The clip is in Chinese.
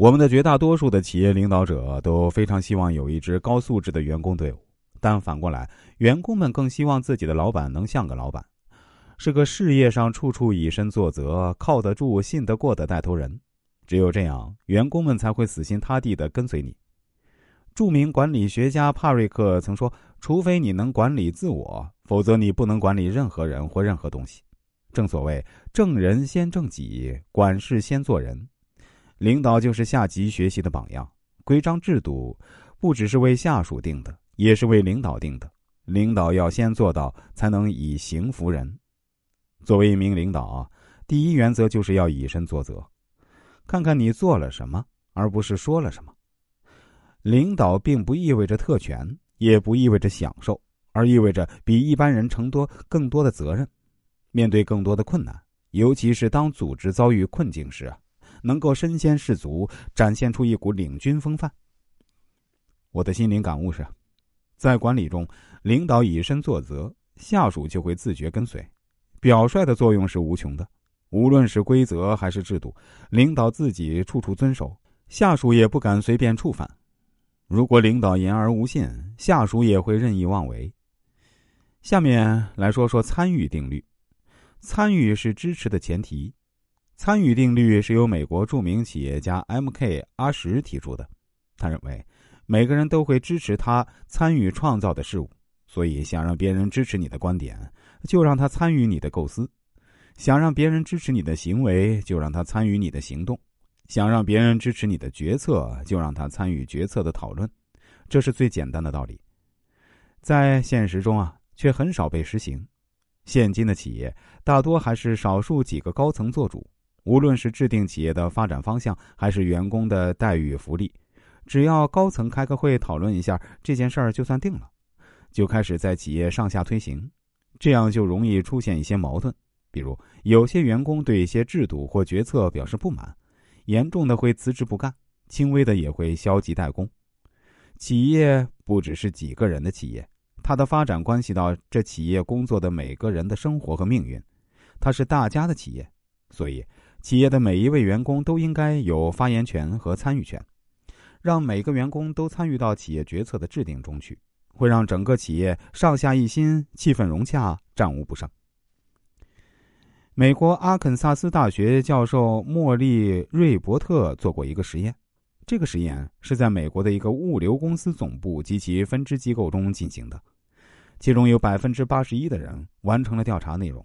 我们的绝大多数的企业领导者都非常希望有一支高素质的员工队伍，但反过来，员工们更希望自己的老板能像个老板，是个事业上处处以身作则、靠得住、信得过的带头人。只有这样，员工们才会死心塌地的跟随你。著名管理学家帕瑞克曾说：“除非你能管理自我，否则你不能管理任何人或任何东西。”正所谓“正人先正己，管事先做人”，领导就是下级学习的榜样。规章制度不只是为下属定的，也是为领导定的。领导要先做到，才能以行服人。作为一名领导啊，第一原则就是要以身作则，看看你做了什么，而不是说了什么。领导并不意味着特权，也不意味着享受，而意味着比一般人承多更多的责任。面对更多的困难，尤其是当组织遭遇困境时，能够身先士卒，展现出一股领军风范。我的心灵感悟是，在管理中，领导以身作则，下属就会自觉跟随。表率的作用是无穷的，无论是规则还是制度，领导自己处处遵守，下属也不敢随便触犯。如果领导言而无信，下属也会任意妄为。下面来说说参与定律。参与是支持的前提。参与定律是由美国著名企业家 M.K. 阿什提出的。他认为，每个人都会支持他参与创造的事物，所以想让别人支持你的观点，就让他参与你的构思；想让别人支持你的行为，就让他参与你的行动；想让别人支持你的决策，就让他参与决策的讨论。这是最简单的道理，在现实中啊，却很少被实行。现今的企业大多还是少数几个高层做主，无论是制定企业的发展方向，还是员工的待遇福利，只要高层开个会讨论一下这件事儿，就算定了，就开始在企业上下推行，这样就容易出现一些矛盾。比如，有些员工对一些制度或决策表示不满，严重的会辞职不干，轻微的也会消极怠工。企业不只是几个人的企业。它的发展关系到这企业工作的每个人的生活和命运，它是大家的企业，所以企业的每一位员工都应该有发言权和参与权，让每个员工都参与到企业决策的制定中去，会让整个企业上下一心，气氛融洽，战无不胜。美国阿肯萨斯大学教授莫利瑞伯特做过一个实验。这个实验是在美国的一个物流公司总部及其分支机构中进行的，其中有百分之八十一的人完成了调查内容。